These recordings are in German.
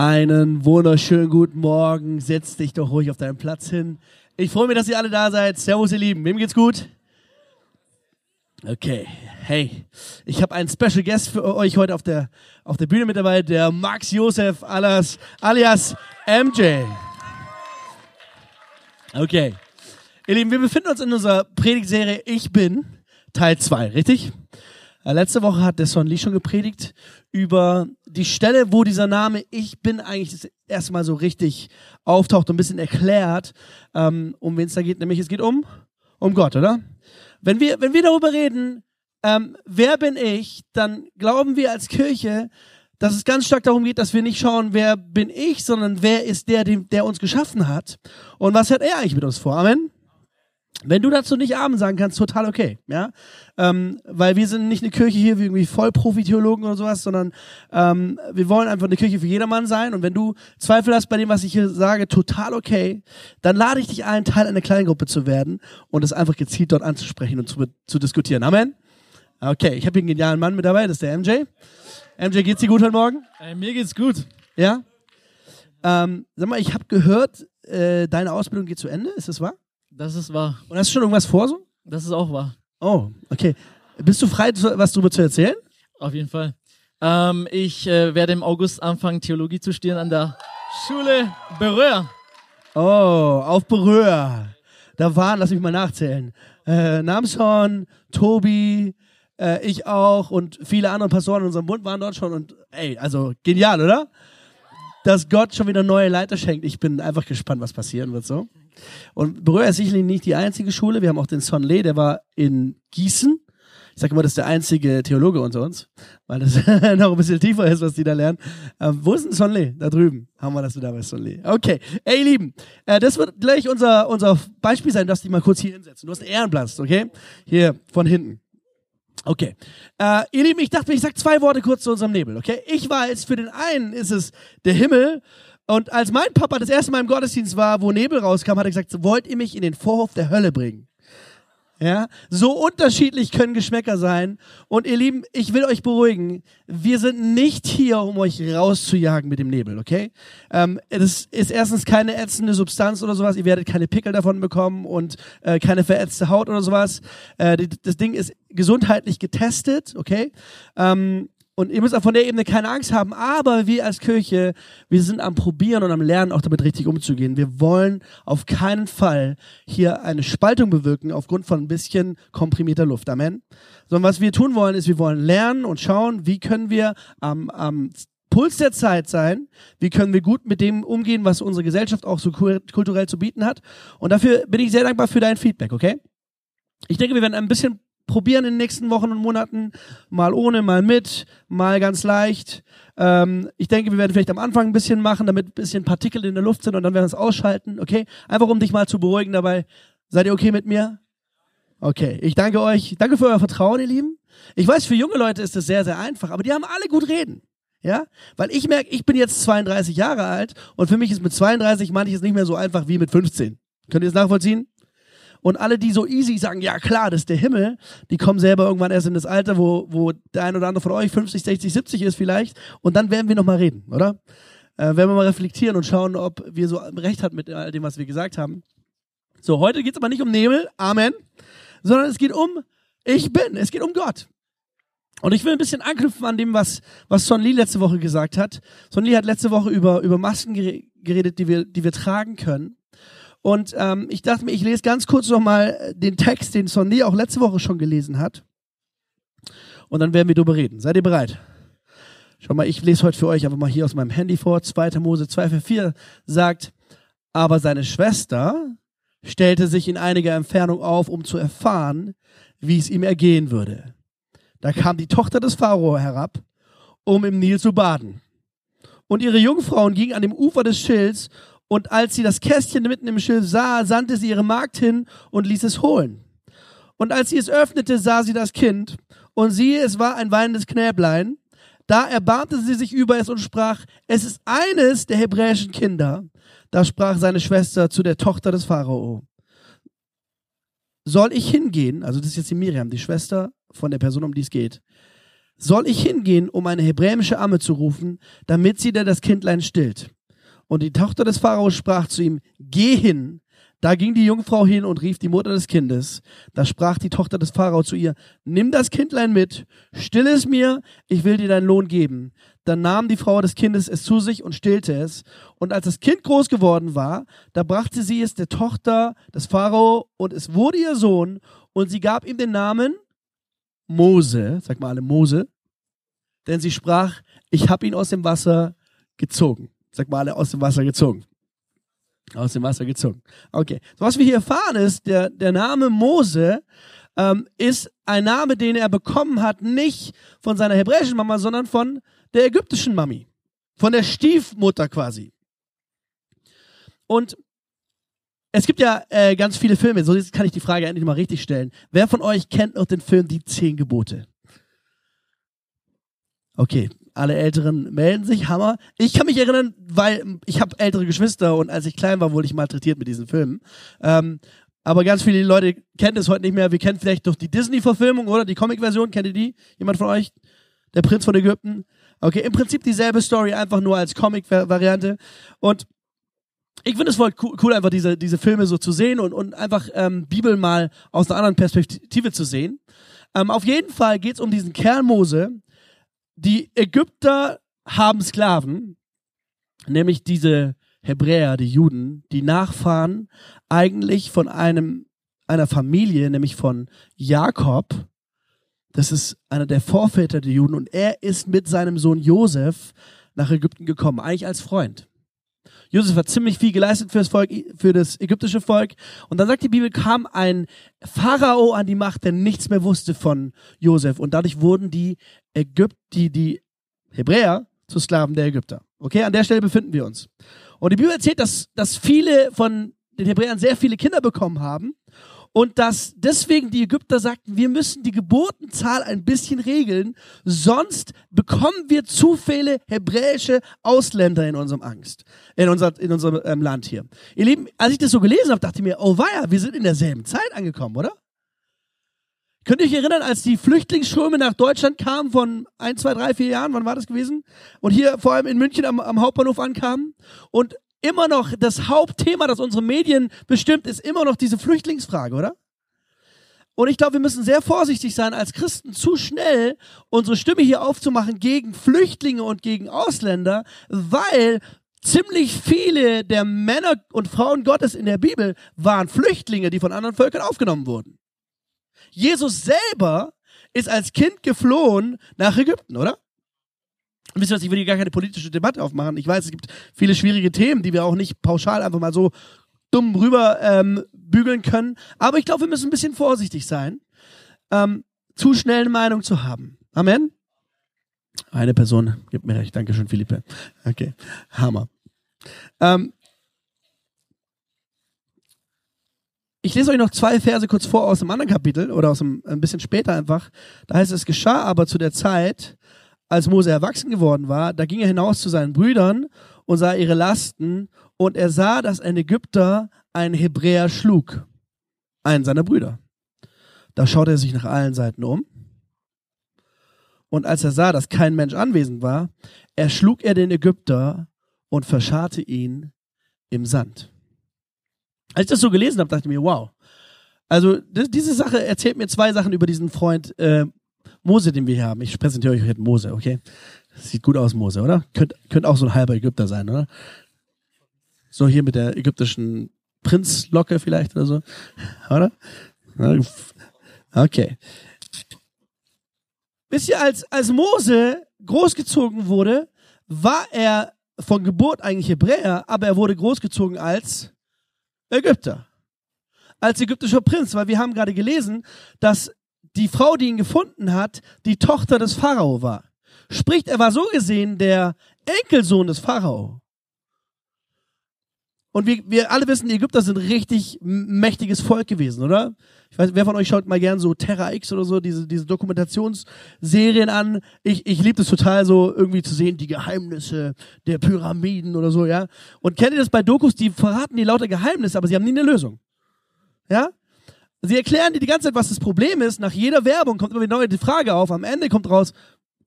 Einen wunderschönen guten Morgen. Setz dich doch ruhig auf deinen Platz hin. Ich freue mich, dass ihr alle da seid. Servus, ihr Lieben. Wem geht's gut? Okay. Hey, ich habe einen Special Guest für euch heute auf der, auf der Bühne mit dabei, der Max Josef alias, alias MJ. Okay. Ihr Lieben, wir befinden uns in unserer Predigtserie Ich bin, Teil 2, richtig? Äh, letzte Woche hat der Son Lee schon gepredigt über die Stelle, wo dieser Name Ich bin eigentlich das erste Mal so richtig auftaucht und ein bisschen erklärt, ähm, um wen es da geht. Nämlich es geht um, um Gott, oder? Wenn wir, wenn wir darüber reden, ähm, wer bin ich, dann glauben wir als Kirche, dass es ganz stark darum geht, dass wir nicht schauen, wer bin ich, sondern wer ist der, der uns geschaffen hat und was hat er eigentlich mit uns vor. Amen. Wenn du dazu nicht Amen sagen kannst, total okay, ja, ähm, weil wir sind nicht eine Kirche hier wie irgendwie Vollprofi-Theologen oder sowas, sondern ähm, wir wollen einfach eine Kirche für jedermann sein. Und wenn du Zweifel hast bei dem, was ich hier sage, total okay, dann lade ich dich ein, Teil einer Kleingruppe zu werden und es einfach gezielt dort anzusprechen und zu, zu diskutieren. Amen. Okay, ich habe hier einen genialen Mann mit dabei, das ist der MJ. MJ, geht's dir gut heute Morgen? Äh, mir geht's gut. Ja. Ähm, sag mal, ich habe gehört, äh, deine Ausbildung geht zu Ende. Ist das wahr? Das ist wahr. Und hast du schon irgendwas vor so? Das ist auch wahr. Oh, okay. Bist du frei, was darüber zu erzählen? Auf jeden Fall. Ähm, ich äh, werde im August anfangen, Theologie zu studieren an der Schule Berühr. Oh, auf Berühr. Da waren, lass mich mal nachzählen, äh, Namshorn, Tobi, äh, ich auch und viele andere Pastoren in unserem Bund waren dort schon und ey, also genial, oder? Dass Gott schon wieder neue Leiter schenkt. Ich bin einfach gespannt, was passieren wird so. Und Berühr ist sicherlich nicht die einzige Schule. Wir haben auch den Son Lee, der war in Gießen. Ich sage immer, das ist der einzige Theologe unter uns, weil das noch ein bisschen tiefer ist, was die da lernen. Ähm, wo ist denn Son Lee? Da drüben haben wir das du da bist, Son Lee. Okay, ey Lieben, äh, das wird gleich unser, unser Beispiel sein, dass die mal kurz hier hinsetzen. Du hast einen Ehrenplatz, okay? Hier von hinten. Okay. Äh, ihr Lieben, ich dachte ich sag zwei Worte kurz zu unserem Nebel, okay? Ich weiß, für den einen ist es der Himmel und als mein Papa das erste Mal im Gottesdienst war, wo Nebel rauskam, hat er gesagt, wollt ihr mich in den Vorhof der Hölle bringen? Ja, so unterschiedlich können Geschmäcker sein. Und ihr Lieben, ich will euch beruhigen. Wir sind nicht hier, um euch rauszujagen mit dem Nebel, okay? Ähm, das ist erstens keine ätzende Substanz oder sowas. Ihr werdet keine Pickel davon bekommen und äh, keine verätzte Haut oder sowas. Äh, das Ding ist gesundheitlich getestet, okay? Ähm, und ihr müsst auch von der Ebene keine Angst haben, aber wir als Kirche, wir sind am Probieren und am Lernen, auch damit richtig umzugehen. Wir wollen auf keinen Fall hier eine Spaltung bewirken aufgrund von ein bisschen komprimierter Luft. Amen. Sondern was wir tun wollen, ist, wir wollen lernen und schauen, wie können wir am, am Puls der Zeit sein, wie können wir gut mit dem umgehen, was unsere Gesellschaft auch so kulturell zu bieten hat. Und dafür bin ich sehr dankbar für dein Feedback, okay? Ich denke, wir werden ein bisschen probieren in den nächsten Wochen und Monaten. Mal ohne, mal mit, mal ganz leicht. Ähm, ich denke, wir werden vielleicht am Anfang ein bisschen machen, damit ein bisschen Partikel in der Luft sind und dann werden wir es ausschalten. Okay? Einfach um dich mal zu beruhigen dabei. Seid ihr okay mit mir? Okay. Ich danke euch. Danke für euer Vertrauen, ihr Lieben. Ich weiß, für junge Leute ist das sehr, sehr einfach, aber die haben alle gut reden. Ja? Weil ich merke, ich bin jetzt 32 Jahre alt und für mich ist mit 32 manches nicht mehr so einfach wie mit 15. Könnt ihr es nachvollziehen? Und alle, die so easy sagen, ja klar, das ist der Himmel, die kommen selber irgendwann erst in das Alter, wo, wo der ein oder andere von euch 50, 60, 70 ist vielleicht. Und dann werden wir nochmal reden, oder? Äh, werden wir mal reflektieren und schauen, ob wir so recht hatten mit all dem, was wir gesagt haben. So, heute geht es aber nicht um Nebel, Amen, sondern es geht um Ich bin, es geht um Gott. Und ich will ein bisschen anknüpfen an dem, was, was Son Lee letzte Woche gesagt hat. Son Lee hat letzte Woche über, über Masken geredet, die wir, die wir tragen können. Und ähm, ich dachte mir, ich lese ganz kurz nochmal den Text, den Sonny auch letzte Woche schon gelesen hat. Und dann werden wir darüber reden. Seid ihr bereit? Schau mal, ich lese heute für euch einfach mal hier aus meinem Handy vor. 2. Mose 2, Vers 4 sagt, aber seine Schwester stellte sich in einiger Entfernung auf, um zu erfahren, wie es ihm ergehen würde. Da kam die Tochter des Pharao herab, um im Nil zu baden. Und ihre Jungfrauen gingen an dem Ufer des Schilds und als sie das Kästchen mitten im Schiff sah, sandte sie ihre Magd hin und ließ es holen. Und als sie es öffnete, sah sie das Kind. Und siehe, es war ein weinendes Knäblein. Da erbarmte sie sich über es und sprach, es ist eines der hebräischen Kinder. Da sprach seine Schwester zu der Tochter des Pharao. Soll ich hingehen? Also das ist jetzt die Miriam, die Schwester von der Person, um die es geht. soll ich hingehen, um eine hebräische Amme zu rufen, damit sie dir das Kindlein stillt. Und die Tochter des Pharaos sprach zu ihm, geh hin. Da ging die Jungfrau hin und rief die Mutter des Kindes. Da sprach die Tochter des Pharao zu ihr, nimm das Kindlein mit, still es mir, ich will dir deinen Lohn geben. Dann nahm die Frau des Kindes es zu sich und stillte es. Und als das Kind groß geworden war, da brachte sie es der Tochter des Pharao und es wurde ihr Sohn und sie gab ihm den Namen Mose, sag mal alle Mose, denn sie sprach, ich habe ihn aus dem Wasser gezogen. Sag mal alle aus dem Wasser gezogen. Aus dem Wasser gezogen. Okay. So, was wir hier erfahren ist, der, der Name Mose ähm, ist ein Name, den er bekommen hat, nicht von seiner hebräischen Mama, sondern von der ägyptischen Mami. Von der Stiefmutter quasi. Und es gibt ja äh, ganz viele Filme, so kann ich die Frage endlich mal richtig stellen. Wer von euch kennt noch den Film Die Zehn Gebote? Okay, alle Älteren melden sich, Hammer. Ich kann mich erinnern, weil ich habe ältere Geschwister und als ich klein war, wurde ich malträtiert mit diesen Filmen. Ähm, aber ganz viele Leute kennen es heute nicht mehr. Wir kennen vielleicht doch die Disney-Verfilmung oder die Comic-Version. Kennt ihr die? Jemand von euch? Der Prinz von Ägypten? Okay, im Prinzip dieselbe Story, einfach nur als Comic-Variante. Und ich finde es voll cool, einfach diese, diese Filme so zu sehen und, und einfach ähm, Bibel mal aus einer anderen Perspektive zu sehen. Ähm, auf jeden Fall geht es um diesen Kerl Mose, die Ägypter haben Sklaven, nämlich diese Hebräer, die Juden, die Nachfahren eigentlich von einem, einer Familie, nämlich von Jakob. Das ist einer der Vorväter der Juden und er ist mit seinem Sohn Josef nach Ägypten gekommen, eigentlich als Freund. Josef hat ziemlich viel geleistet für das Volk, für das ägyptische Volk. Und dann sagt die Bibel, kam ein Pharao an die Macht, der nichts mehr wusste von Josef. Und dadurch wurden die Ägypt, die, die Hebräer zu Sklaven der Ägypter. Okay, an der Stelle befinden wir uns. Und die Bibel erzählt, dass, dass viele von den Hebräern sehr viele Kinder bekommen haben und dass deswegen die Ägypter sagten, wir müssen die Geburtenzahl ein bisschen regeln, sonst bekommen wir zu viele hebräische Ausländer in unserem Angst, in, unser, in unserem ähm, Land hier. Ihr Lieben, als ich das so gelesen habe, dachte ich mir, oh weia, wir sind in derselben Zeit angekommen, oder? Könnt ihr euch erinnern, als die Flüchtlingsströme nach Deutschland kamen von ein, zwei, drei, vier Jahren, wann war das gewesen? Und hier vor allem in München am, am Hauptbahnhof ankamen und immer noch das Hauptthema, das unsere Medien bestimmt, ist immer noch diese Flüchtlingsfrage, oder? Und ich glaube, wir müssen sehr vorsichtig sein, als Christen zu schnell unsere Stimme hier aufzumachen gegen Flüchtlinge und gegen Ausländer, weil ziemlich viele der Männer und Frauen Gottes in der Bibel waren Flüchtlinge, die von anderen Völkern aufgenommen wurden. Jesus selber ist als Kind geflohen nach Ägypten, oder? Wisst ihr was, ich will hier gar keine politische Debatte aufmachen. Ich weiß, es gibt viele schwierige Themen, die wir auch nicht pauschal einfach mal so dumm rüber ähm, bügeln können. Aber ich glaube, wir müssen ein bisschen vorsichtig sein, ähm, zu schnell eine Meinung zu haben. Amen? Eine Person gibt mir recht. Dankeschön, Philippe. Okay, Hammer. Ähm, ich lese euch noch zwei Verse kurz vor aus dem anderen Kapitel oder aus dem, ein bisschen später einfach. Da heißt es, es geschah aber zu der Zeit, als Mose erwachsen geworden war, da ging er hinaus zu seinen Brüdern und sah ihre Lasten und er sah, dass ein Ägypter einen Hebräer schlug, einen seiner Brüder. Da schaute er sich nach allen Seiten um und als er sah, dass kein Mensch anwesend war, erschlug er den Ägypter und verscharrte ihn im Sand. Als ich das so gelesen habe, dachte ich mir, wow. Also diese Sache erzählt mir zwei Sachen über diesen Freund äh, Mose, den wir hier haben. Ich präsentiere euch heute Mose, okay? Sieht gut aus, Mose, oder? Könnt, könnt auch so ein halber Ägypter sein, oder? So hier mit der ägyptischen Prinzlocke vielleicht oder so, oder? Okay. Wisst ihr, als, als Mose großgezogen wurde, war er von Geburt eigentlich Hebräer, aber er wurde großgezogen als Ägypter. Als ägyptischer Prinz, weil wir haben gerade gelesen, dass die Frau, die ihn gefunden hat, die Tochter des Pharao war. Spricht, er war so gesehen der Enkelsohn des Pharao. Und wir, wir alle wissen, die Ägypter sind richtig mächtiges Volk gewesen, oder? Ich weiß, wer von euch schaut mal gern so Terra X oder so, diese, diese Dokumentationsserien an. Ich, ich liebe es total so irgendwie zu sehen, die Geheimnisse der Pyramiden oder so, ja. Und kennt ihr das bei Dokus, die verraten die lauter Geheimnisse, aber sie haben nie eine Lösung. Ja? Sie erklären dir die ganze Zeit, was das Problem ist. Nach jeder Werbung kommt immer wieder die Frage auf. Am Ende kommt raus,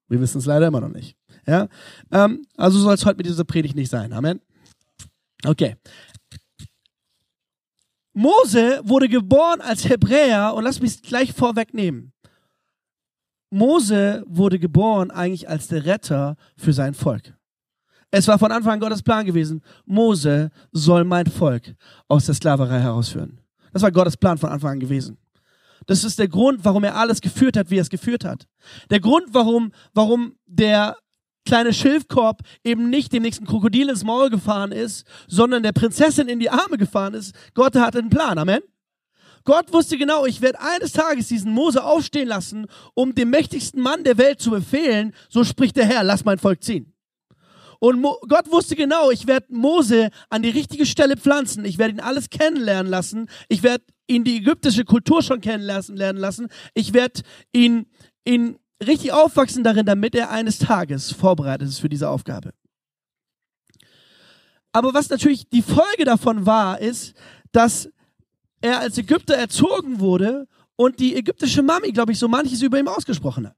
Wir wissen es leider immer noch nicht. Ja? Ähm, also soll es heute mit dieser Predigt nicht sein. Amen. Okay. Mose wurde geboren als Hebräer und lass mich gleich vorwegnehmen. Mose wurde geboren eigentlich als der Retter für sein Volk. Es war von Anfang an Gottes Plan gewesen. Mose soll mein Volk aus der Sklaverei herausführen. Das war Gottes Plan von Anfang an gewesen. Das ist der Grund, warum er alles geführt hat, wie er es geführt hat. Der Grund, warum, warum der kleine Schilfkorb eben nicht dem nächsten Krokodil ins Maul gefahren ist, sondern der Prinzessin in die Arme gefahren ist. Gott hatte einen Plan. Amen. Gott wusste genau, ich werde eines Tages diesen Mose aufstehen lassen, um dem mächtigsten Mann der Welt zu befehlen, so spricht der Herr, lass mein Volk ziehen. Und Mo Gott wusste genau, ich werde Mose an die richtige Stelle pflanzen. Ich werde ihn alles kennenlernen lassen. Ich werde ihn die ägyptische Kultur schon kennenlernen lassen. Ich werde ihn, ihn richtig aufwachsen darin, damit er eines Tages vorbereitet ist für diese Aufgabe. Aber was natürlich die Folge davon war, ist, dass er als Ägypter erzogen wurde und die ägyptische Mami, glaube ich, so manches über ihm ausgesprochen hat.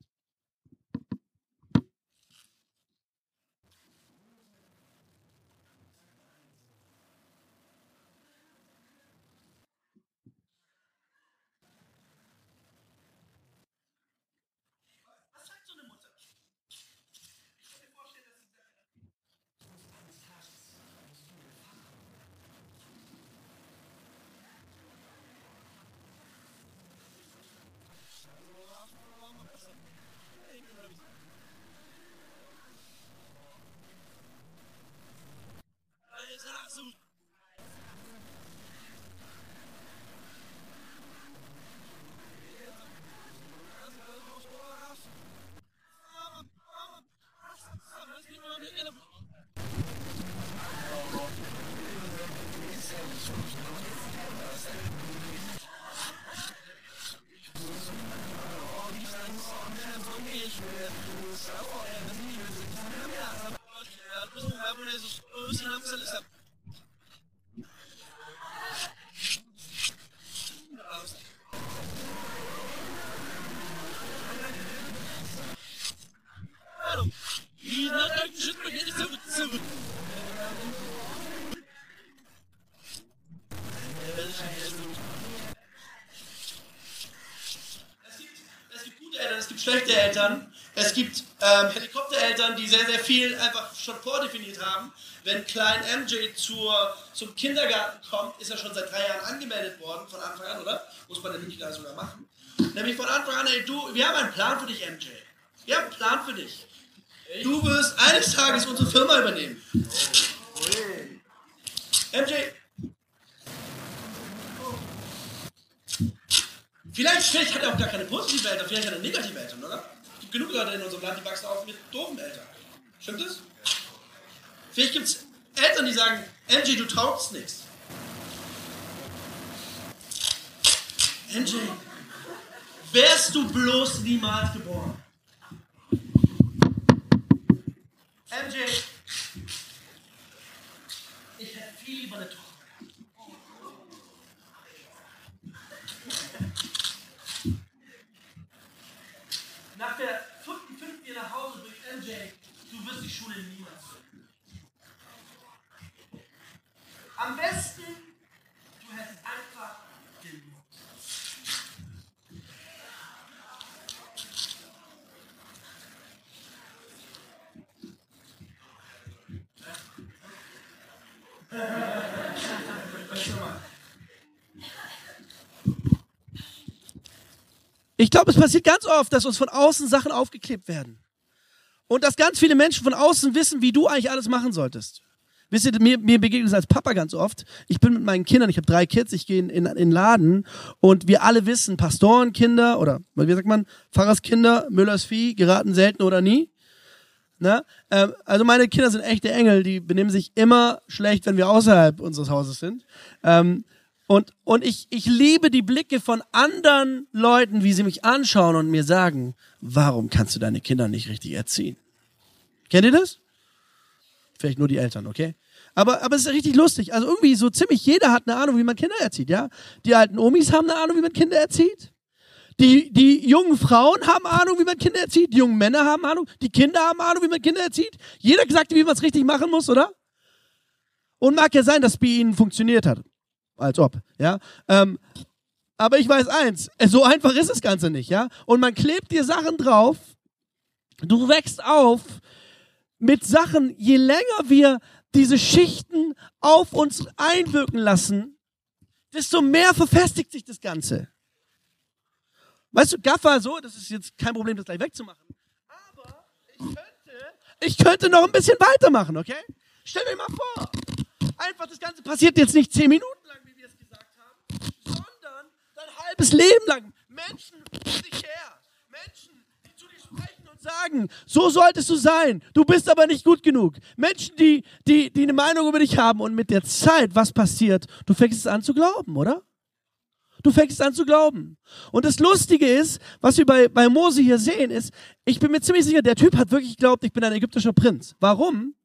Schlechte Eltern. Es gibt ähm, Helikoptereltern, die sehr, sehr viel einfach schon vordefiniert haben. Wenn klein MJ zur, zum Kindergarten kommt, ist er schon seit drei Jahren angemeldet worden, von Anfang an, oder? Muss man nämlich da sogar machen. Nämlich von Anfang an, ey, du, wir haben einen Plan für dich, MJ. Wir haben einen Plan für dich. Du wirst eines Tages unsere Firma übernehmen. MJ, Vielleicht, vielleicht hat er auch gar keine positive Eltern, vielleicht hat er negative Eltern, oder? Es gibt genug Leute in unserem Land, die wachsen auf mit doofen Eltern. Stimmt das? Vielleicht gibt es Eltern, die sagen, MJ, du taugst nichts. MJ, wärst du bloß niemals geboren? MJ, ich hätte viel lieber eine Tochter. Nach der fünften, fünften nach Hause durch MJ, du wirst die Schule niemals finden. Am besten, du hättest einfach gelobt. Ich glaube, es passiert ganz oft, dass uns von außen Sachen aufgeklebt werden. Und dass ganz viele Menschen von außen wissen, wie du eigentlich alles machen solltest. Wisst ihr, mir, mir begegnet es als Papa ganz oft. Ich bin mit meinen Kindern, ich habe drei Kids, ich gehe in, in, in Laden und wir alle wissen, Pastorenkinder oder wie sagt man, Pfarrerskinder, Müllers Vieh geraten selten oder nie. Na? Ähm, also meine Kinder sind echte Engel, die benehmen sich immer schlecht, wenn wir außerhalb unseres Hauses sind. Ähm, und, und ich, ich liebe die Blicke von anderen Leuten, wie sie mich anschauen und mir sagen, warum kannst du deine Kinder nicht richtig erziehen? Kennt ihr das? Vielleicht nur die Eltern, okay? Aber, aber es ist richtig lustig. Also irgendwie so ziemlich jeder hat eine Ahnung, wie man Kinder erzieht, ja? Die alten Omis haben eine Ahnung, wie man Kinder erzieht. Die, die jungen Frauen haben Ahnung, wie man Kinder erzieht. Die jungen Männer haben Ahnung. Die Kinder haben Ahnung, wie man Kinder erzieht. Jeder sagt, wie man es richtig machen muss, oder? Und mag ja sein, dass es bei ihnen funktioniert hat. Als ob, ja. Ähm, aber ich weiß eins, so einfach ist das Ganze nicht, ja. Und man klebt dir Sachen drauf. Du wächst auf mit Sachen, je länger wir diese Schichten auf uns einwirken lassen, desto mehr verfestigt sich das Ganze. Weißt du, Gaffer, so, das ist jetzt kein Problem, das gleich wegzumachen. Aber ich könnte, ich könnte noch ein bisschen weitermachen, okay? Stell dir mal vor, einfach das Ganze passiert jetzt nicht zehn Minuten lang, wie wir es gesagt haben, sondern dein halbes Leben lang. Menschen um dich her. Menschen, die zu dir sprechen und sagen, so solltest du sein. Du bist aber nicht gut genug. Menschen, die, die, die eine Meinung über dich haben und mit der Zeit, was passiert? Du fängst es an zu glauben, oder? Du fängst an zu glauben. Und das Lustige ist, was wir bei, bei Mose hier sehen, ist, ich bin mir ziemlich sicher, der Typ hat wirklich geglaubt, ich bin ein ägyptischer Prinz. Warum?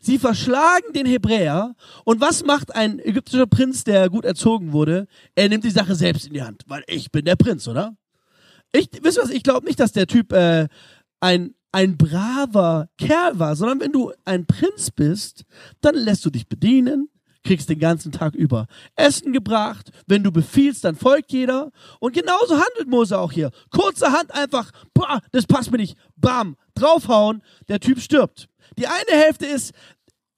Sie verschlagen den Hebräer. Und was macht ein ägyptischer Prinz, der gut erzogen wurde? Er nimmt die Sache selbst in die Hand, weil ich bin der Prinz, oder? Ich, wisst ihr was, ich glaube nicht, dass der Typ äh, ein, ein braver Kerl war, sondern wenn du ein Prinz bist, dann lässt du dich bedienen, kriegst den ganzen Tag über Essen gebracht. Wenn du befiehlst, dann folgt jeder. Und genauso handelt Mose auch hier. Kurzerhand einfach, boah, das passt mir nicht, bam, draufhauen, der Typ stirbt. Die eine Hälfte ist,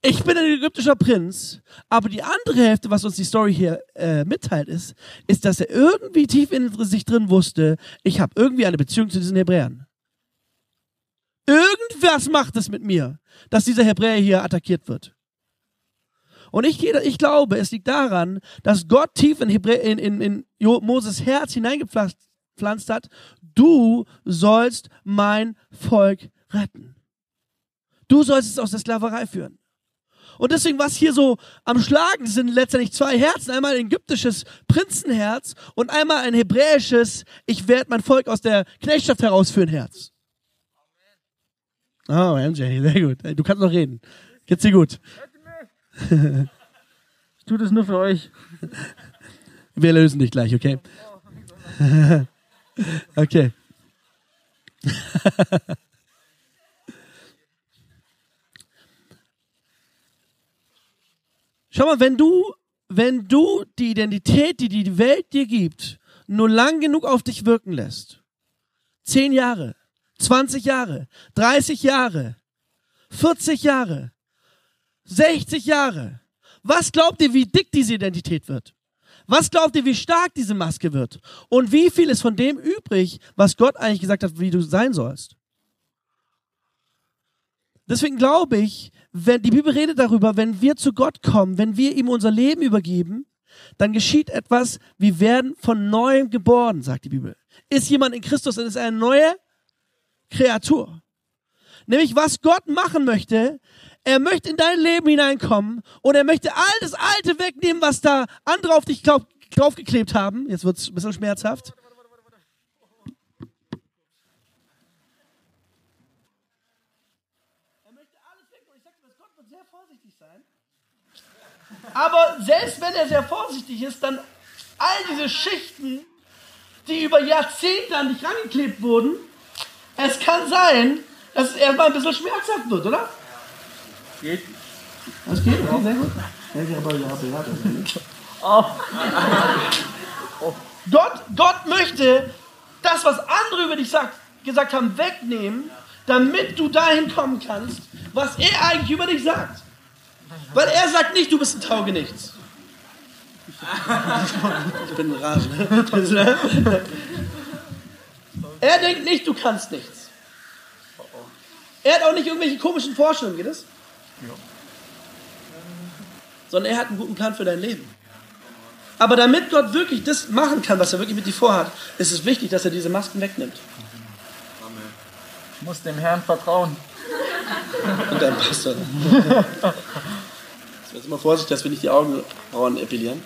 ich bin ein ägyptischer Prinz, aber die andere Hälfte, was uns die Story hier äh, mitteilt, ist, ist, dass er irgendwie tief in sich drin wusste, ich habe irgendwie eine Beziehung zu diesen Hebräern. Irgendwas macht es mit mir, dass dieser Hebräer hier attackiert wird. Und ich, ich glaube, es liegt daran, dass Gott tief in, Hebrä in, in, in Moses Herz hineingepflanzt hat, du sollst mein Volk retten. Du sollst es aus der Sklaverei führen. Und deswegen, was hier so am Schlagen sind, letztendlich zwei Herzen. Einmal ein ägyptisches Prinzenherz und einmal ein hebräisches, ich werde mein Volk aus der Knechtschaft herausführen Herz. Oh, MJ, sehr gut. Du kannst noch reden. Geht's dir gut? Ich tue das nur für euch. Wir lösen dich gleich, okay? okay. Schau mal, wenn du, wenn du die Identität, die die Welt dir gibt, nur lang genug auf dich wirken lässt, zehn Jahre, 20 Jahre, 30 Jahre, 40 Jahre, 60 Jahre, was glaubt ihr, wie dick diese Identität wird? Was glaubt ihr, wie stark diese Maske wird? Und wie viel ist von dem übrig, was Gott eigentlich gesagt hat, wie du sein sollst? Deswegen glaube ich, wenn die Bibel redet darüber, wenn wir zu Gott kommen, wenn wir ihm unser Leben übergeben, dann geschieht etwas, wir werden von neuem geboren, sagt die Bibel. Ist jemand in Christus, dann ist er eine neue Kreatur. Nämlich was Gott machen möchte, er möchte in dein Leben hineinkommen und er möchte all das Alte wegnehmen, was da andere auf dich draufgeklebt haben. Jetzt wird es ein bisschen schmerzhaft. Aber selbst wenn er sehr vorsichtig ist, dann all diese Schichten, die über Jahrzehnte an dich rangeklebt wurden, es kann sein, dass es erstmal ein bisschen schmerzhaft wird, oder? Geht. Das geht, okay, sehr gut. Oh. Gott, Gott möchte das, was andere über dich sagt, gesagt haben, wegnehmen, damit du dahin kommen kannst, was er eigentlich über dich sagt. Weil er sagt nicht, du bist ein Taugenichts. Ich bin ein Rage. Er denkt nicht, du kannst nichts. Er hat auch nicht irgendwelche komischen Vorstellungen, geht es? Ja. Sondern er hat einen guten Plan für dein Leben. Aber damit Gott wirklich das machen kann, was er wirklich mit dir vorhat, ist es wichtig, dass er diese Masken wegnimmt. Ich muss dem Herrn vertrauen. Und deinem Pastor. Jetzt immer Vorsicht, dass wir nicht die Augenbrauen epilieren.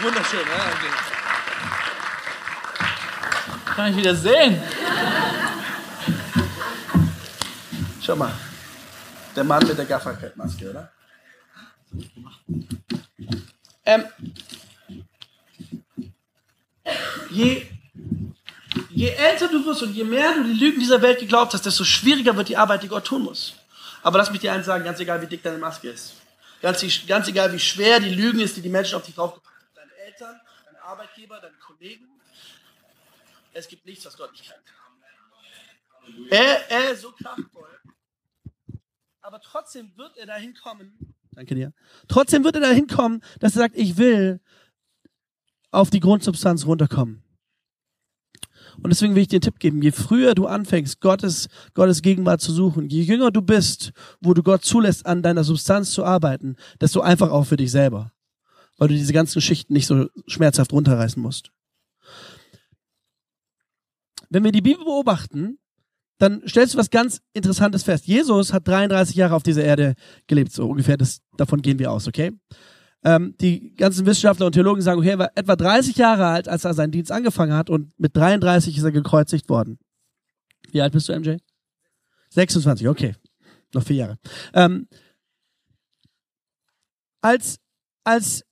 Wunderschön, ja, okay. Kann ich wieder sehen. Schau mal. Der Mann mit der Gafferkettmaske, oder? Ähm, je, je älter du wirst und je mehr du die Lügen dieser Welt geglaubt hast, desto schwieriger wird die Arbeit, die Gott tun muss. Aber lass mich dir eins sagen, ganz egal, wie dick deine Maske ist. Ganz, ganz egal, wie schwer die Lügen ist, die die Menschen auf dich draufgepackt haben. Deine Eltern, deine Arbeitgeber, deine Kollegen. Es gibt nichts, was Gott nicht kann. Er, er ist so kraftvoll. Aber trotzdem wird er dahin kommen. Danke dir. Trotzdem wird er dahin kommen, dass er sagt, ich will auf die Grundsubstanz runterkommen. Und deswegen will ich dir einen Tipp geben. Je früher du anfängst, Gottes, Gottes Gegenwart zu suchen, je jünger du bist, wo du Gott zulässt, an deiner Substanz zu arbeiten, desto einfach auch für dich selber. Weil du diese ganzen Schichten nicht so schmerzhaft runterreißen musst. Wenn wir die Bibel beobachten, dann stellst du was ganz Interessantes fest. Jesus hat 33 Jahre auf dieser Erde gelebt, so ungefähr. Das, davon gehen wir aus, okay? Ähm, die ganzen Wissenschaftler und Theologen sagen, okay, er war etwa 30 Jahre alt, als er seinen Dienst angefangen hat und mit 33 ist er gekreuzigt worden. Wie alt bist du, MJ? 26, okay. Noch vier Jahre. Ähm, als, als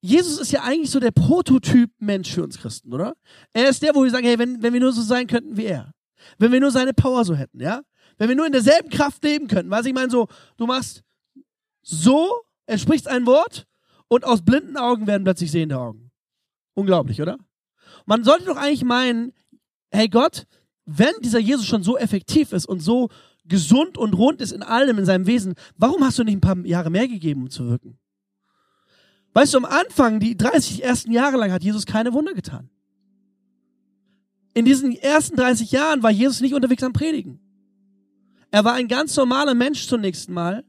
Jesus ist ja eigentlich so der Prototyp Mensch für uns Christen, oder? Er ist der, wo wir sagen, hey, wenn, wenn wir nur so sein könnten wie er. Wenn wir nur seine Power so hätten, ja? Wenn wir nur in derselben Kraft leben könnten. Was ich meine, so, du machst so, er spricht ein Wort und aus blinden Augen werden plötzlich sehende Augen. Unglaublich, oder? Man sollte doch eigentlich meinen, hey Gott, wenn dieser Jesus schon so effektiv ist und so gesund und rund ist in allem, in seinem Wesen, warum hast du nicht ein paar Jahre mehr gegeben, um zu wirken? Weißt du, am Anfang, die 30 ersten Jahre lang, hat Jesus keine Wunder getan. In diesen ersten 30 Jahren war Jesus nicht unterwegs am Predigen. Er war ein ganz normaler Mensch zunächst mal,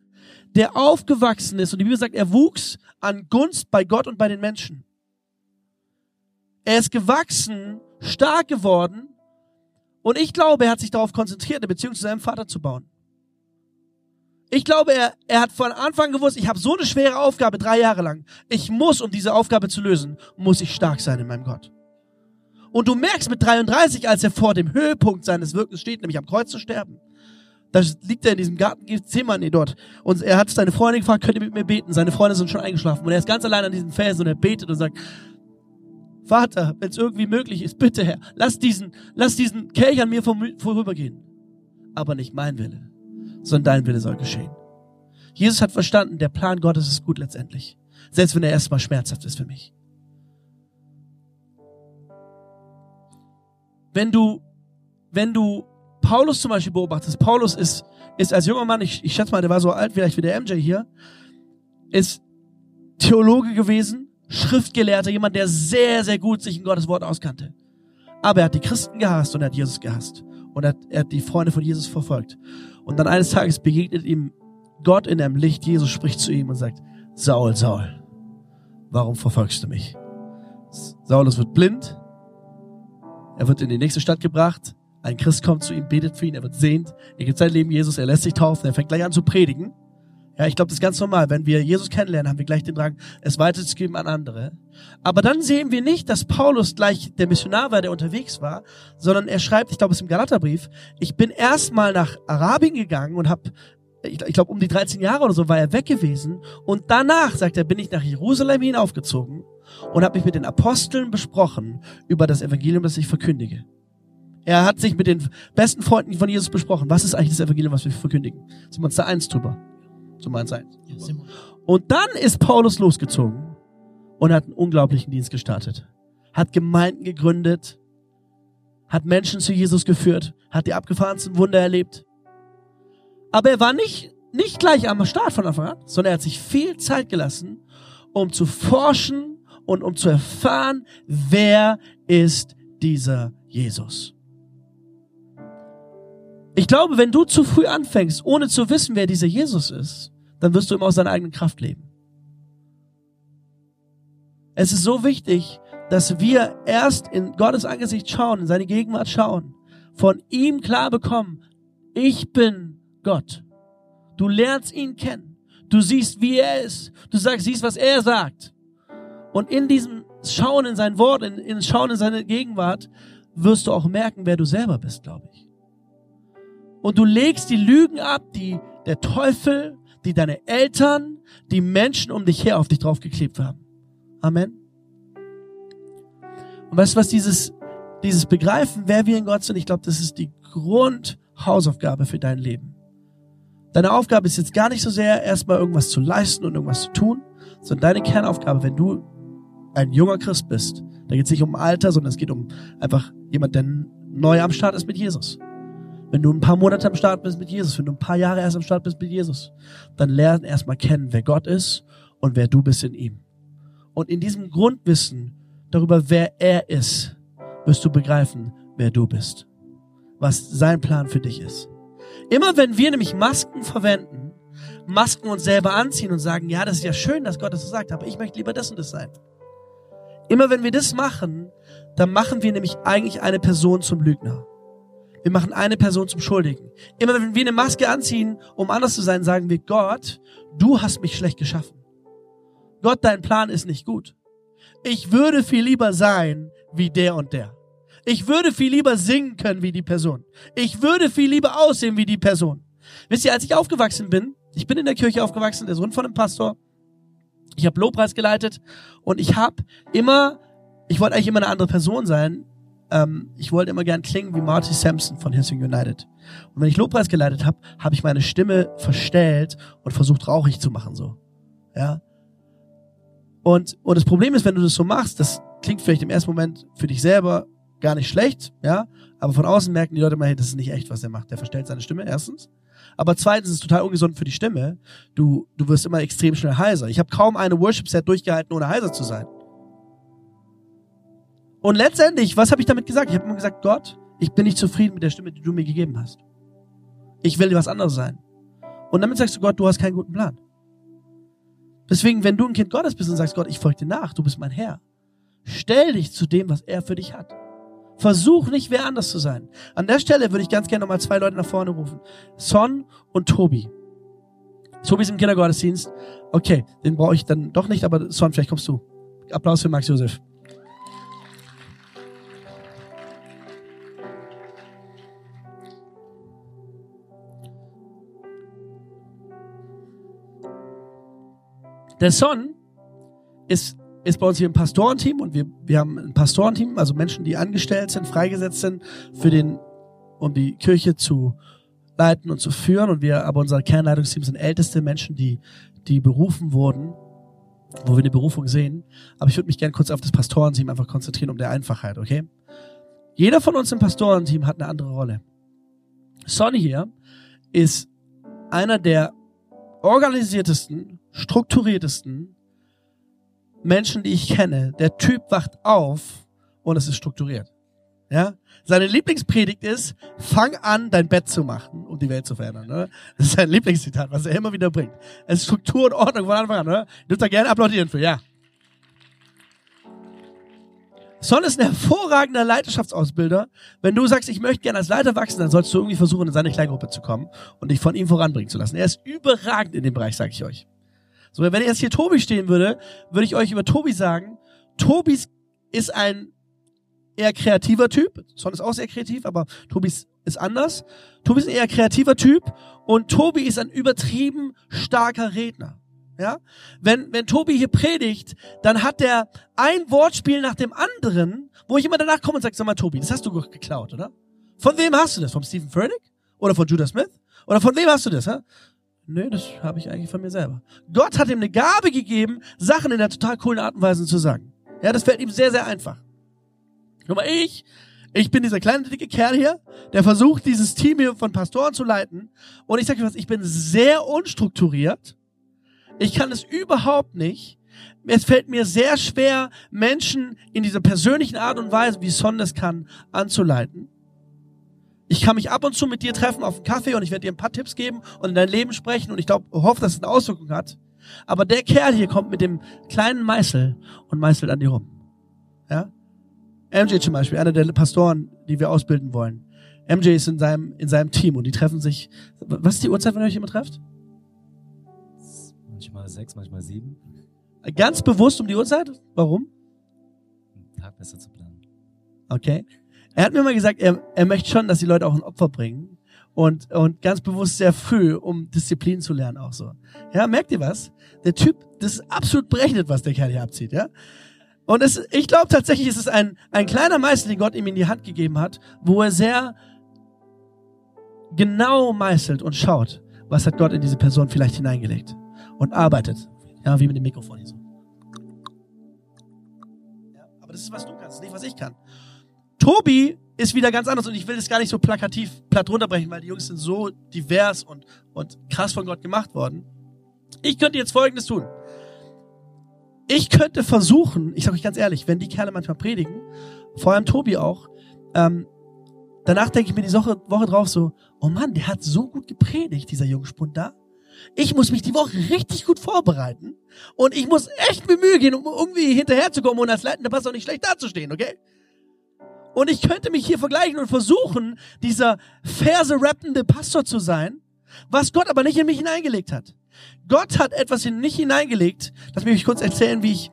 der aufgewachsen ist. Und die Bibel sagt, er wuchs an Gunst bei Gott und bei den Menschen. Er ist gewachsen, stark geworden. Und ich glaube, er hat sich darauf konzentriert, eine Beziehung zu seinem Vater zu bauen. Ich glaube, er, er hat von Anfang gewusst, ich habe so eine schwere Aufgabe drei Jahre lang. Ich muss, um diese Aufgabe zu lösen, muss ich stark sein in meinem Gott. Und du merkst mit 33, als er vor dem Höhepunkt seines Wirkens steht, nämlich am Kreuz zu sterben. Da liegt er in diesem Garten Gethsemane dort. Und er hat seine Freundin gefragt, könnt ihr mit mir beten? Seine Freunde sind schon eingeschlafen. Und er ist ganz allein an diesem Felsen und er betet und sagt, Vater, wenn es irgendwie möglich ist, bitte Herr, lass diesen, lass diesen Kelch an mir vorübergehen. Aber nicht mein Wille, sondern dein Wille soll geschehen. Jesus hat verstanden, der Plan Gottes ist gut letztendlich. Selbst wenn er erstmal schmerzhaft ist für mich. wenn du, wenn du Paulus zum Beispiel beobachtest, Paulus ist, ist als junger Mann, ich, ich schätze mal, der war so alt vielleicht wie der MJ hier, ist Theologe gewesen, Schriftgelehrter, jemand, der sehr, sehr gut sich in Gottes Wort auskannte. Aber er hat die Christen gehasst und er hat Jesus gehasst. Und er hat, er hat die Freunde von Jesus verfolgt. Und dann eines Tages begegnet ihm Gott in einem Licht. Jesus spricht zu ihm und sagt, Saul, Saul, warum verfolgst du mich? Saulus wird blind, er wird in die nächste Stadt gebracht. Ein Christ kommt zu ihm, betet für ihn, er wird sehend. Er gibt sein Leben Jesus, er lässt sich taufen, er fängt gleich an zu predigen. Ja, ich glaube, das ist ganz normal. Wenn wir Jesus kennenlernen, haben wir gleich den Drang, es weiterzugeben an andere. Aber dann sehen wir nicht, dass Paulus gleich der Missionar war, der unterwegs war, sondern er schreibt, ich glaube, es ist im Galaterbrief, ich bin erstmal nach Arabien gegangen und habe ich glaube, um die 13 Jahre oder so war er weg gewesen. Und danach, sagt er, bin ich nach Jerusalem hinaufgezogen und habe mich mit den Aposteln besprochen über das Evangelium, das ich verkündige. Er hat sich mit den besten Freunden von Jesus besprochen. Was ist eigentlich das Evangelium, was wir verkündigen? Sind wir uns da eins drüber? Wir uns eins? Und dann ist Paulus losgezogen und hat einen unglaublichen Dienst gestartet. Hat Gemeinden gegründet, hat Menschen zu Jesus geführt, hat die abgefahrensten Wunder erlebt. Aber er war nicht, nicht gleich am Start von Anfang an, sondern er hat sich viel Zeit gelassen, um zu forschen und um zu erfahren, wer ist dieser Jesus. Ich glaube, wenn du zu früh anfängst, ohne zu wissen, wer dieser Jesus ist, dann wirst du immer aus deiner eigenen Kraft leben. Es ist so wichtig, dass wir erst in Gottes Angesicht schauen, in seine Gegenwart schauen, von ihm klar bekommen, ich bin Gott. Du lernst ihn kennen. Du siehst, wie er ist. Du sagst, siehst, was er sagt. Und in diesem Schauen in sein Wort, in, in Schauen in seine Gegenwart, wirst du auch merken, wer du selber bist, glaube ich. Und du legst die Lügen ab, die der Teufel, die deine Eltern, die Menschen um dich her auf dich draufgeklebt haben. Amen. Und weißt du was, dieses, dieses Begreifen, wer wir in Gott sind, ich glaube, das ist die Grundhausaufgabe für dein Leben. Deine Aufgabe ist jetzt gar nicht so sehr, erstmal irgendwas zu leisten und irgendwas zu tun, sondern deine Kernaufgabe, wenn du ein junger Christ bist, da geht es nicht um Alter, sondern es geht um einfach jemand, der neu am Start ist mit Jesus. Wenn du ein paar Monate am Start bist mit Jesus, wenn du ein paar Jahre erst am Start bist mit Jesus, dann lern erstmal kennen, wer Gott ist und wer du bist in ihm. Und in diesem Grundwissen darüber, wer er ist, wirst du begreifen, wer du bist. Was sein Plan für dich ist. Immer wenn wir nämlich Masken verwenden, Masken uns selber anziehen und sagen, ja, das ist ja schön, dass Gott das so sagt, aber ich möchte lieber das und das sein. Immer wenn wir das machen, dann machen wir nämlich eigentlich eine Person zum Lügner. Wir machen eine Person zum Schuldigen. Immer wenn wir eine Maske anziehen, um anders zu sein, sagen wir, Gott, du hast mich schlecht geschaffen. Gott, dein Plan ist nicht gut. Ich würde viel lieber sein wie der und der. Ich würde viel lieber singen können wie die Person. Ich würde viel lieber aussehen wie die Person. Wisst ihr, als ich aufgewachsen bin, ich bin in der Kirche aufgewachsen, der Sohn von einem Pastor. Ich habe Lobpreis geleitet und ich habe immer, ich wollte eigentlich immer eine andere Person sein. Ähm, ich wollte immer gern klingen wie Marty Sampson von Hissing United. Und wenn ich Lobpreis geleitet habe, habe ich meine Stimme verstellt und versucht rauchig zu machen so. Ja. Und und das Problem ist, wenn du das so machst, das klingt vielleicht im ersten Moment für dich selber gar nicht schlecht, ja, aber von außen merken die Leute mal, hey, das ist nicht echt, was er macht. Der verstellt seine Stimme erstens. Aber zweitens ist es total ungesund für die Stimme. Du, du wirst immer extrem schnell heiser. Ich habe kaum eine Worship-Set durchgehalten, ohne heiser zu sein. Und letztendlich, was habe ich damit gesagt? Ich habe immer gesagt, Gott, ich bin nicht zufrieden mit der Stimme, die du mir gegeben hast. Ich will was anderes sein. Und damit sagst du Gott, du hast keinen guten Plan. Deswegen, wenn du ein Kind Gottes bist und sagst, Gott, ich folge dir nach, du bist mein Herr, stell dich zu dem, was er für dich hat. Versuch nicht, wer anders zu sein. An der Stelle würde ich ganz gerne nochmal zwei Leute nach vorne rufen. Son und Tobi. Tobi ist im Kindergottesdienst. Okay, den brauche ich dann doch nicht, aber Son, vielleicht kommst du. Applaus für Max Josef. Der Son ist ist bei uns hier ein Pastorenteam und wir, wir haben ein Pastorenteam, also Menschen, die angestellt sind, freigesetzt sind, für den, um die Kirche zu leiten und zu führen. Und wir, aber unser Kernleitungsteam sind älteste Menschen, die, die berufen wurden, wo wir eine Berufung sehen. Aber ich würde mich gerne kurz auf das Pastorenteam einfach konzentrieren, um der Einfachheit, okay? Jeder von uns im Pastorenteam hat eine andere Rolle. Sonny hier ist einer der organisiertesten, strukturiertesten, Menschen, die ich kenne, der Typ wacht auf und es ist strukturiert. Ja? Seine Lieblingspredigt ist, fang an, dein Bett zu machen, um die Welt zu verändern. Ne? Das ist sein Lieblingszitat, was er immer wieder bringt. Es ist Struktur und Ordnung von Anfang an. Ne? Du da gerne applaudieren für, ja. Son ist ein hervorragender Leiterschaftsausbilder. Wenn du sagst, ich möchte gerne als Leiter wachsen, dann sollst du irgendwie versuchen, in seine Kleingruppe zu kommen und dich von ihm voranbringen zu lassen. Er ist überragend in dem Bereich, sage ich euch. So, wenn jetzt hier Tobi stehen würde, würde ich euch über Tobi sagen, Tobi ist ein eher kreativer Typ. Son ist auch sehr kreativ, aber Tobi ist anders. Tobi ist ein eher kreativer Typ und Tobi ist ein übertrieben starker Redner. Ja? Wenn, wenn Tobi hier predigt, dann hat der ein Wortspiel nach dem anderen, wo ich immer danach komme und sage, sag mal, Tobi, das hast du geklaut, oder? Von wem hast du das? Von Stephen Furtick? Oder von Judah Smith? Oder von wem hast du das? Ha? Nö, das habe ich eigentlich von mir selber. Gott hat ihm eine Gabe gegeben, Sachen in der total coolen Art und Weise zu sagen. Ja, das fällt ihm sehr, sehr einfach. Aber ich, ich bin dieser kleine, dicke Kerl hier, der versucht, dieses Team hier von Pastoren zu leiten. Und ich sage dir was, ich bin sehr unstrukturiert. Ich kann es überhaupt nicht. Es fällt mir sehr schwer, Menschen in dieser persönlichen Art und Weise, wie Son das kann, anzuleiten. Ich kann mich ab und zu mit dir treffen auf einen Kaffee und ich werde dir ein paar Tipps geben und in dein Leben sprechen und ich glaube, hoffe, dass es eine Auswirkung hat. Aber der Kerl hier kommt mit dem kleinen Meißel und meißelt an dir rum. Ja? MJ zum Beispiel, einer der Pastoren, die wir ausbilden wollen. MJ ist in seinem, in seinem Team und die treffen sich. Was ist die Uhrzeit, wenn ihr euch immer trefft? Manchmal sechs, manchmal sieben. Ganz bewusst um die Uhrzeit? Warum? Einen Tag besser zu planen. Okay. Er hat mir mal gesagt, er, er möchte schon, dass die Leute auch ein Opfer bringen. und, und ganz bewusst sehr früh, um Disziplin zu lernen auch so. Ja, merkt ihr was? Der Typ, das ist absolut berechnet, was der Kerl hier abzieht, ja? Und es, ich glaube tatsächlich, es ist ein, ein kleiner Meißel, den Gott ihm in die Hand gegeben hat, wo er sehr genau meißelt und schaut, was hat Gott in diese Person vielleicht hineingelegt und arbeitet. Ja, wie mit dem Mikrofon hier so. Ja, aber das ist, was du kannst, nicht was ich kann. Tobi ist wieder ganz anders und ich will das gar nicht so plakativ platt runterbrechen, weil die Jungs sind so divers und, und krass von Gott gemacht worden. Ich könnte jetzt Folgendes tun. Ich könnte versuchen, ich sage euch ganz ehrlich, wenn die Kerle manchmal predigen, vor allem Tobi auch, ähm, danach denke ich mir die Woche, Woche drauf so, oh Mann, der hat so gut gepredigt, dieser Jungspund da. Ich muss mich die Woche richtig gut vorbereiten und ich muss echt mir Mühe gehen, um irgendwie hinterherzukommen und als leitender Pastor nicht schlecht dazustehen, okay? Und ich könnte mich hier vergleichen und versuchen, dieser Verse rappende Pastor zu sein, was Gott aber nicht in mich hineingelegt hat. Gott hat etwas in mich hineingelegt. Lass mich kurz erzählen, wie ich,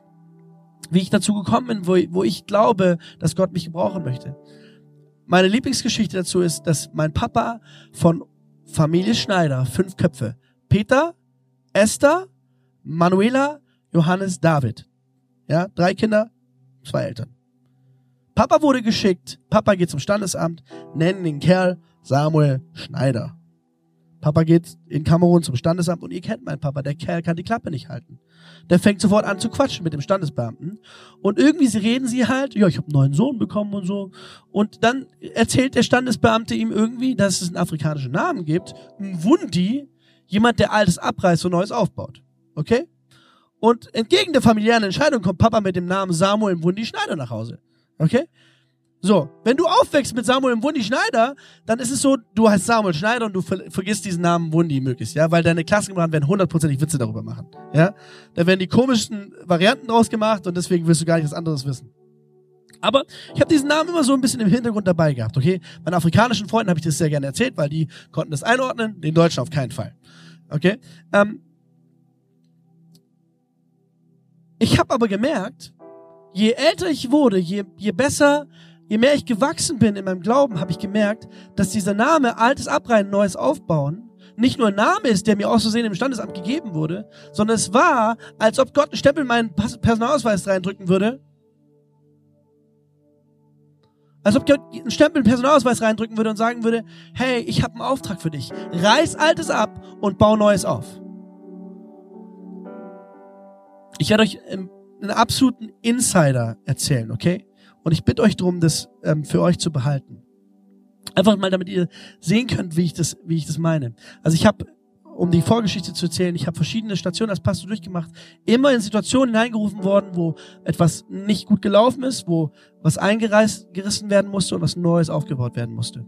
wie ich dazu gekommen bin, wo, wo ich glaube, dass Gott mich gebrauchen möchte. Meine Lieblingsgeschichte dazu ist, dass mein Papa von Familie Schneider, fünf Köpfe, Peter, Esther, Manuela, Johannes, David. Ja, drei Kinder, zwei Eltern. Papa wurde geschickt, Papa geht zum Standesamt, nennen den Kerl Samuel Schneider. Papa geht in Kamerun zum Standesamt und ihr kennt meinen Papa, der Kerl kann die Klappe nicht halten. Der fängt sofort an zu quatschen mit dem Standesbeamten und irgendwie reden sie halt, ja, ich habe einen neuen Sohn bekommen und so und dann erzählt der Standesbeamte ihm irgendwie, dass es einen afrikanischen Namen gibt, ein Wundi, jemand, der altes abreißt und neues aufbaut. Okay? Und entgegen der familiären Entscheidung kommt Papa mit dem Namen Samuel Wundi Schneider nach Hause. Okay? So, wenn du aufwächst mit Samuel Wundi Schneider, dann ist es so, du heißt Samuel Schneider und du ver vergisst diesen Namen Wundi möglichst, ja, weil deine Klassenkameraden werden hundertprozentig Witze darüber machen, ja. Da werden die komischsten Varianten draus gemacht und deswegen wirst du gar nicht was anderes wissen. Aber ich habe diesen Namen immer so ein bisschen im Hintergrund dabei gehabt, okay? Meinen afrikanischen Freunden habe ich das sehr gerne erzählt, weil die konnten das einordnen, den Deutschen auf keinen Fall, okay? Ähm ich habe aber gemerkt, je älter ich wurde, je, je besser je mehr ich gewachsen bin in meinem Glauben, habe ich gemerkt, dass dieser Name Altes Abreihen, Neues Aufbauen nicht nur ein Name ist, der mir aus Versehen im Standesamt gegeben wurde, sondern es war, als ob Gott einen Stempel in meinen Personalausweis reindrücken würde. Als ob Gott einen Stempel in den Personalausweis reindrücken würde und sagen würde, hey, ich habe einen Auftrag für dich. Reiß Altes ab und bau Neues auf. Ich werde euch einen absoluten Insider erzählen, okay? Und ich bitte euch darum, das ähm, für euch zu behalten. Einfach mal, damit ihr sehen könnt, wie ich das, wie ich das meine. Also ich habe, um die Vorgeschichte zu erzählen, ich habe verschiedene Stationen als Pastor durchgemacht, immer in Situationen hineingerufen worden, wo etwas nicht gut gelaufen ist, wo was eingerissen werden musste und was Neues aufgebaut werden musste.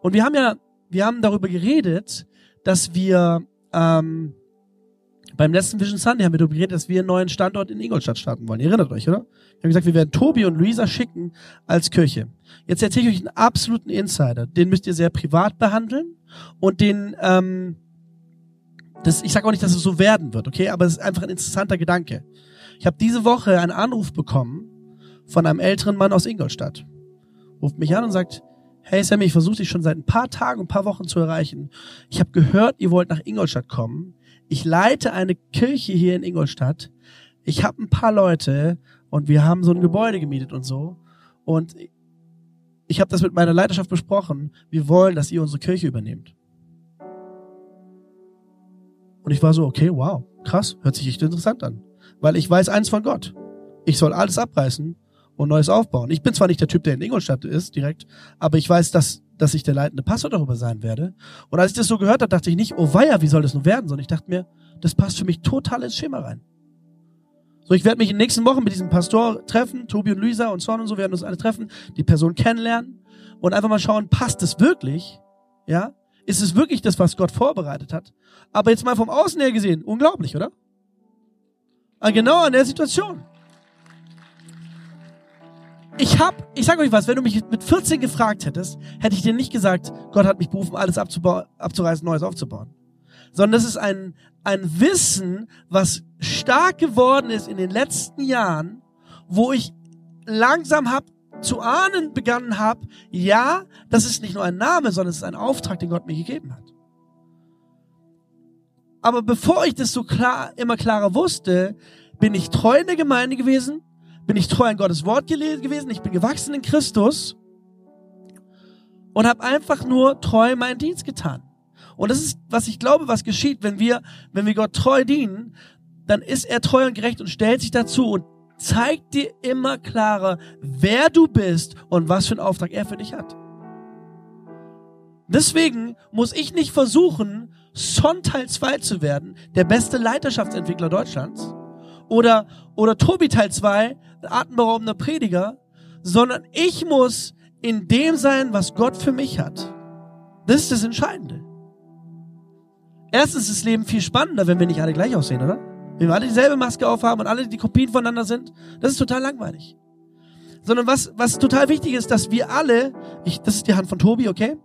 Und wir haben ja, wir haben darüber geredet, dass wir ähm, beim letzten Vision Sunday haben wir darüber geredet, dass wir einen neuen Standort in Ingolstadt starten wollen. Ihr erinnert euch, oder? Wir haben gesagt, wir werden Tobi und Luisa schicken als Kirche. Jetzt erzähle ich euch einen absoluten Insider. Den müsst ihr sehr privat behandeln und den, ähm, das, ich sage auch nicht, dass es so werden wird, okay? Aber es ist einfach ein interessanter Gedanke. Ich habe diese Woche einen Anruf bekommen von einem älteren Mann aus Ingolstadt. Ruft mich an und sagt, hey Sammy, ich versuche dich schon seit ein paar Tagen, ein paar Wochen zu erreichen. Ich habe gehört, ihr wollt nach Ingolstadt kommen ich leite eine Kirche hier in Ingolstadt. Ich habe ein paar Leute und wir haben so ein Gebäude gemietet und so. Und ich habe das mit meiner Leiterschaft besprochen. Wir wollen, dass ihr unsere Kirche übernehmt. Und ich war so, okay, wow, krass, hört sich echt interessant an. Weil ich weiß eins von Gott. Ich soll alles abreißen und Neues aufbauen. Ich bin zwar nicht der Typ, der in Ingolstadt ist, direkt, aber ich weiß, dass dass ich der leitende Pastor darüber sein werde. Und als ich das so gehört habe, dachte ich nicht, oh weia, wie soll das nun werden, sondern ich dachte mir, das passt für mich total ins Schema rein. So, ich werde mich in den nächsten Wochen mit diesem Pastor treffen, Tobi und Luisa und Son und so werden uns alle treffen, die Person kennenlernen und einfach mal schauen, passt es wirklich? Ja? Ist es wirklich das, was Gott vorbereitet hat? Aber jetzt mal vom Außen her gesehen, unglaublich, oder? Aber genau an der Situation. Ich hab, ich sag euch was, wenn du mich mit 14 gefragt hättest, hätte ich dir nicht gesagt, Gott hat mich berufen, alles abzureißen, Neues aufzubauen. Sondern das ist ein, ein Wissen, was stark geworden ist in den letzten Jahren, wo ich langsam hab zu ahnen begonnen habe, ja, das ist nicht nur ein Name, sondern es ist ein Auftrag, den Gott mir gegeben hat. Aber bevor ich das so klar, immer klarer wusste, bin ich treu in der Gemeinde gewesen, bin ich treu an Gottes Wort gewesen, ich bin gewachsen in Christus und habe einfach nur treu meinen Dienst getan. Und das ist, was ich glaube, was geschieht, wenn wir, wenn wir Gott treu dienen, dann ist er treu und gerecht und stellt sich dazu und zeigt dir immer klarer, wer du bist und was für einen Auftrag er für dich hat. Deswegen muss ich nicht versuchen, Son Teil 2 zu werden, der beste Leiterschaftsentwickler Deutschlands, oder, oder Tobi Teil 2, atemberaubender Prediger, sondern ich muss in dem sein, was Gott für mich hat. Das ist das Entscheidende. Erstens ist das Leben viel spannender, wenn wir nicht alle gleich aussehen, oder? Wenn wir alle dieselbe Maske aufhaben und alle die Kopien voneinander sind, das ist total langweilig. Sondern was, was total wichtig ist, dass wir alle, ich, das ist die Hand von Tobi, okay?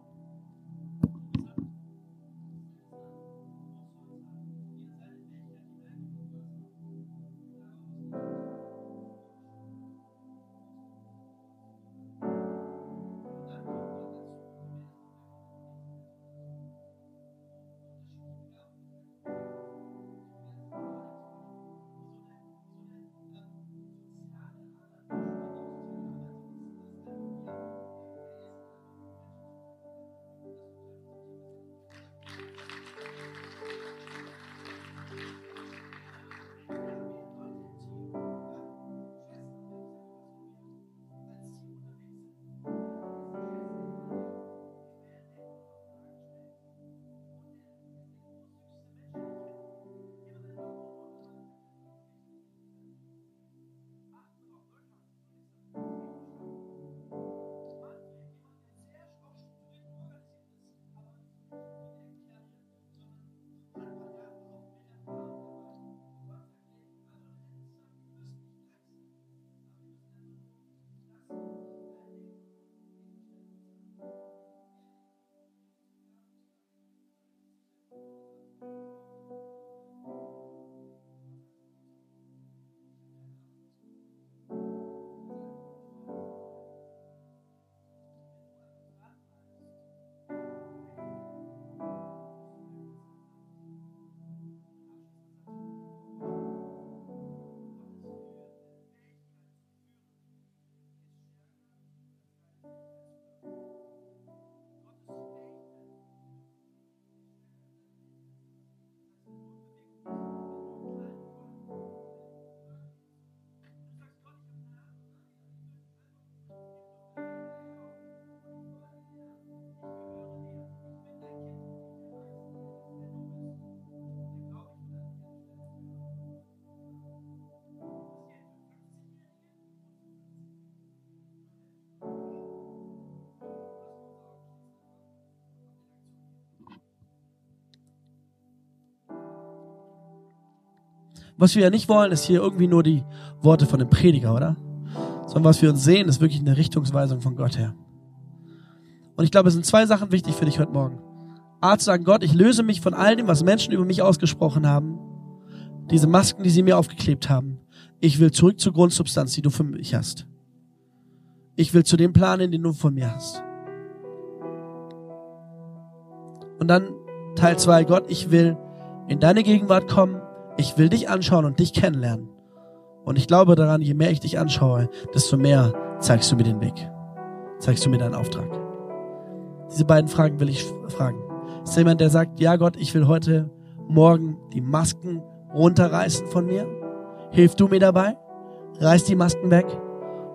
Was wir ja nicht wollen, ist hier irgendwie nur die Worte von dem Prediger, oder? Sondern was wir uns sehen, ist wirklich eine Richtungsweisung von Gott her. Und ich glaube, es sind zwei Sachen wichtig für dich heute Morgen. A, zu sagen, Gott, ich löse mich von all dem, was Menschen über mich ausgesprochen haben. Diese Masken, die sie mir aufgeklebt haben. Ich will zurück zur Grundsubstanz, die du für mich hast. Ich will zu dem Plan, den du von mir hast. Und dann Teil zwei, Gott, ich will in deine Gegenwart kommen ich will dich anschauen und dich kennenlernen. Und ich glaube daran, je mehr ich dich anschaue, desto mehr zeigst du mir den Weg. Zeigst du mir deinen Auftrag. Diese beiden Fragen will ich fragen. Ist da jemand, der sagt, ja Gott, ich will heute Morgen die Masken runterreißen von mir? Hilf du mir dabei? Reiß die Masken weg.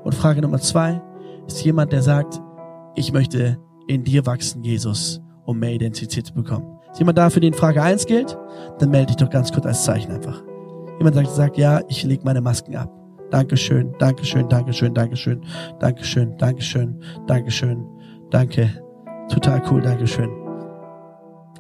Und Frage Nummer zwei, ist jemand, der sagt, ich möchte in dir wachsen, Jesus, um mehr Identität zu bekommen. Ist jemand da, für den Frage 1 gilt? Dann melde dich doch ganz kurz als Zeichen einfach. Jemand sagt, sagt ja, ich lege meine Masken ab. Dankeschön, Dankeschön, Dankeschön, Dankeschön, Dankeschön, Dankeschön, Dankeschön, danke. Total cool, Dankeschön.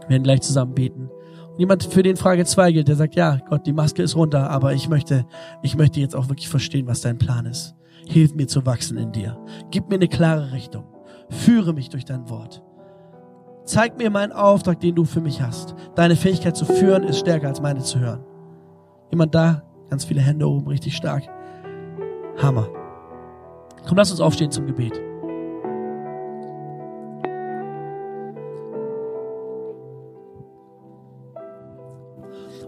Wir werden gleich zusammen beten. Und jemand, für den Frage 2 gilt, der sagt, ja, Gott, die Maske ist runter, aber ich möchte, ich möchte jetzt auch wirklich verstehen, was dein Plan ist. Hilf mir zu wachsen in dir. Gib mir eine klare Richtung. Führe mich durch dein Wort. Zeig mir meinen Auftrag, den du für mich hast. Deine Fähigkeit zu führen ist stärker als meine zu hören. Jemand da? Ganz viele Hände oben, richtig stark. Hammer. Komm, lass uns aufstehen zum Gebet.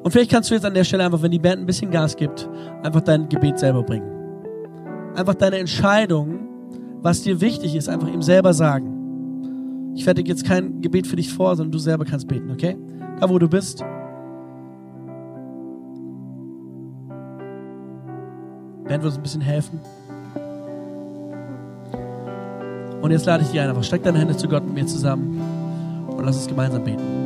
Und vielleicht kannst du jetzt an der Stelle einfach, wenn die Band ein bisschen Gas gibt, einfach dein Gebet selber bringen. Einfach deine Entscheidung, was dir wichtig ist, einfach ihm selber sagen. Ich fertige jetzt kein Gebet für dich vor, sondern du selber kannst beten, okay? Da, wo du bist. Band wird uns ein bisschen helfen. Und jetzt lade ich dich ein, einfach streck deine Hände zu Gott mit mir zusammen und lass uns gemeinsam beten.